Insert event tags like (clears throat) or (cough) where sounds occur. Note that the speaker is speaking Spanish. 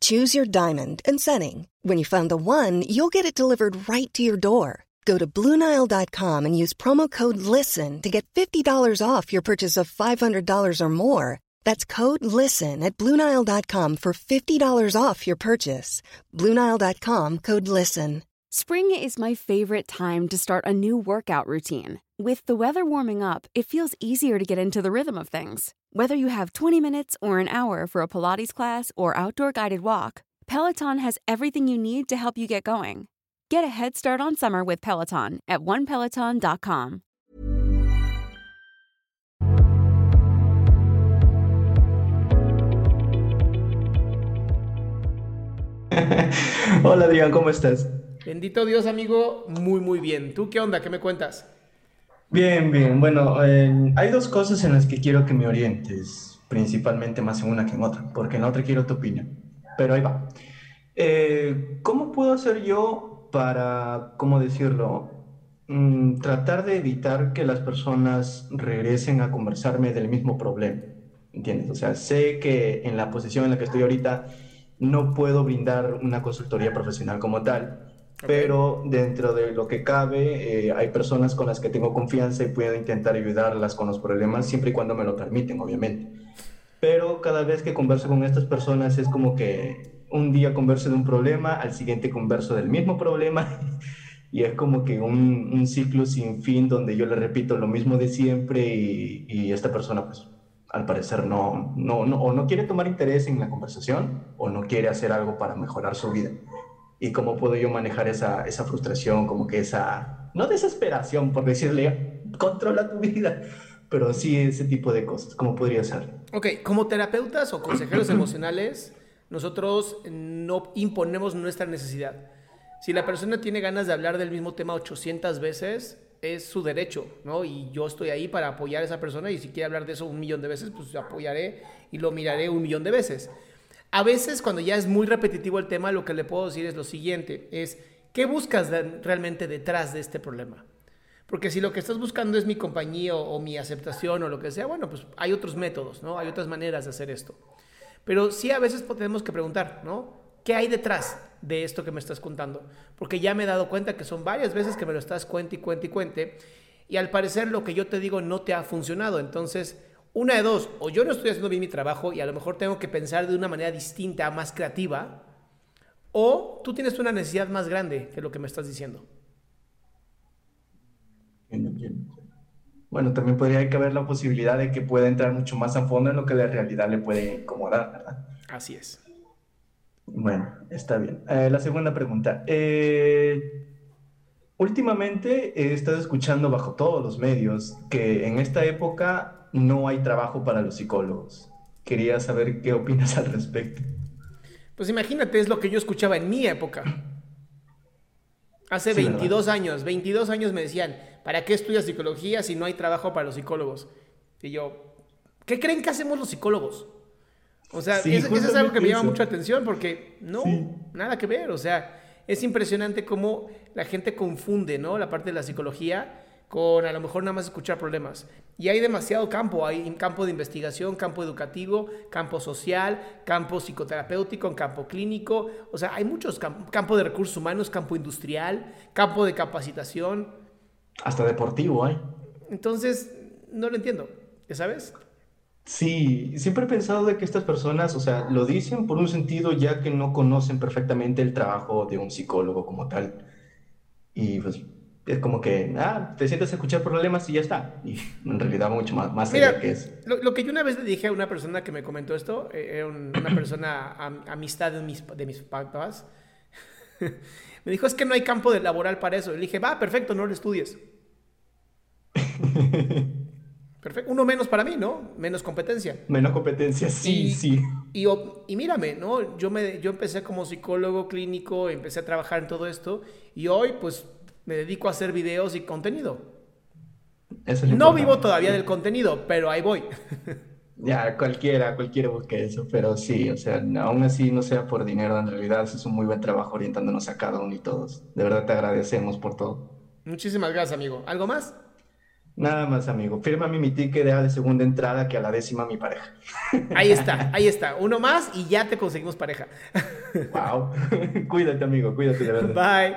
Choose your diamond and setting. When you find the one, you'll get it delivered right to your door. Go to Bluenile.com and use promo code LISTEN to get $50 off your purchase of $500 or more. That's code LISTEN at Bluenile.com for $50 off your purchase. Bluenile.com code LISTEN. Spring is my favorite time to start a new workout routine. With the weather warming up, it feels easier to get into the rhythm of things. Whether you have 20 minutes or an hour for a Pilates class or outdoor guided walk, Peloton has everything you need to help you get going. Get a head start on summer with Peloton at onepeloton.com. (laughs) Hola, Diego, ¿cómo estás? Bendito Dios, amigo, muy, muy bien. ¿Tú qué onda? ¿Qué me cuentas? Bien, bien. Bueno, eh, hay dos cosas en las que quiero que me orientes, principalmente más en una que en otra, porque en la otra quiero tu opinión. Pero ahí va. Eh, ¿cómo puedo hacer yo para, cómo decirlo, mm, tratar de evitar que las personas regresen a conversarme del mismo problema? ¿Entiendes? O sea, sé que en la posición en la que estoy ahorita no puedo brindar una consultoría profesional como tal, pero dentro de lo que cabe, eh, hay personas con las que tengo confianza y puedo intentar ayudarlas con los problemas, siempre y cuando me lo permiten, obviamente. Pero cada vez que converso con estas personas es como que un día converso de un problema, al siguiente converso del mismo problema, (laughs) y es como que un, un ciclo sin fin donde yo le repito lo mismo de siempre y, y esta persona pues al parecer no, no, no, o no quiere tomar interés en la conversación o no quiere hacer algo para mejorar su vida y cómo puedo yo manejar esa, esa frustración, como que esa, no desesperación por decirle, (laughs) controla tu vida, pero sí ese tipo de cosas, ¿cómo podría ser? Ok, como terapeutas o consejeros (clears throat) emocionales, nosotros no imponemos nuestra necesidad. Si la persona tiene ganas de hablar del mismo tema 800 veces, es su derecho, ¿no? Y yo estoy ahí para apoyar a esa persona y si quiere hablar de eso un millón de veces, pues apoyaré y lo miraré un millón de veces. A veces cuando ya es muy repetitivo el tema, lo que le puedo decir es lo siguiente, es ¿qué buscas realmente detrás de este problema? Porque si lo que estás buscando es mi compañía o, mi aceptación o lo que sea, bueno, pues hay otros métodos, ¿no? Hay otras maneras de hacer esto. Pero sí a veces tenemos que preguntar, ¿no? ¿Qué hay detrás de esto que me estás contando? Porque ya me he dado cuenta que son varias veces que me lo estás cuente y cuente y cuente. Y al parecer lo que yo te digo no te ha funcionado. Entonces, una de dos, o yo no estoy haciendo bien mi trabajo y a lo mejor tengo que pensar de una manera distinta, más creativa, o tú tienes una necesidad más grande que lo que me estás diciendo. Bueno, también podría haber la posibilidad de que pueda entrar mucho más a fondo en lo que de realidad le puede incomodar, ¿verdad? Así es. Bueno, está bien. Eh, la segunda pregunta. Eh, últimamente he estado escuchando bajo todos los medios que en esta época no hay trabajo para los psicólogos. Quería saber qué opinas al respecto. Pues imagínate, es lo que yo escuchaba en mi época. Hace 22 años, 22 años me decían, ¿para qué estudias psicología si no hay trabajo para los psicólogos? Y yo, ¿qué creen que hacemos los psicólogos? O sea, eso, es algo que me llama mucha atención porque no, nada que ver. O sea, es impresionante cómo la gente confunde, ¿no? La parte de la psicología con a lo mejor nada más escuchar problemas. Y hay demasiado campo, hay campo de investigación, campo educativo, campo social, campo psicoterapéutico, campo clínico, o sea, hay muchos campos, campo de recursos humanos, campo industrial, campo de capacitación. Hasta deportivo hay. Entonces, no lo entiendo, ¿ya sabes? Sí, siempre he pensado de que estas personas, o sea, lo dicen por un sentido ya que no conocen perfectamente el trabajo de un psicólogo como tal. Y pues es como que, ah, te sientes a escuchar problemas y ya está. Y en realidad mucho más, más Mira, que es. Lo, que yo una vez le dije a una persona que me comentó esto, eh, era una persona amistad de mis, de mis papás, (laughs) me dijo, es que no hay campo de laboral para eso. Y le dije, va, perfecto, no lo estudies. (laughs) Perfecto. Uno menos para mí, ¿no? Menos competencia. Menos competencia, sí, Y- sí. Y, y mírame, ¿no? Yo, me, yo empecé como psicólogo clínico, empecé a trabajar en todo esto y hoy pues me dedico a hacer videos y contenido. Eso es lo No vivo todavía del contenido, pero ahí voy. (laughs) Ya, cualquiera, cualquiera busque eso, pero sí, o sea, aún así no sea por dinero, en realidad es un muy buen trabajo orientándonos a cada uno y todos. De verdad te agradecemos por todo. Muchísimas gracias, amigo. ¿Algo más? Nada más, amigo. Fírmame mi ticket de, de segunda entrada que a la décima mi pareja. (laughs) Ahí está, ahí está. Uno más y ya te conseguimos pareja. Wow. (laughs) Cuídate, amigo, cuídate de verdad. Bye.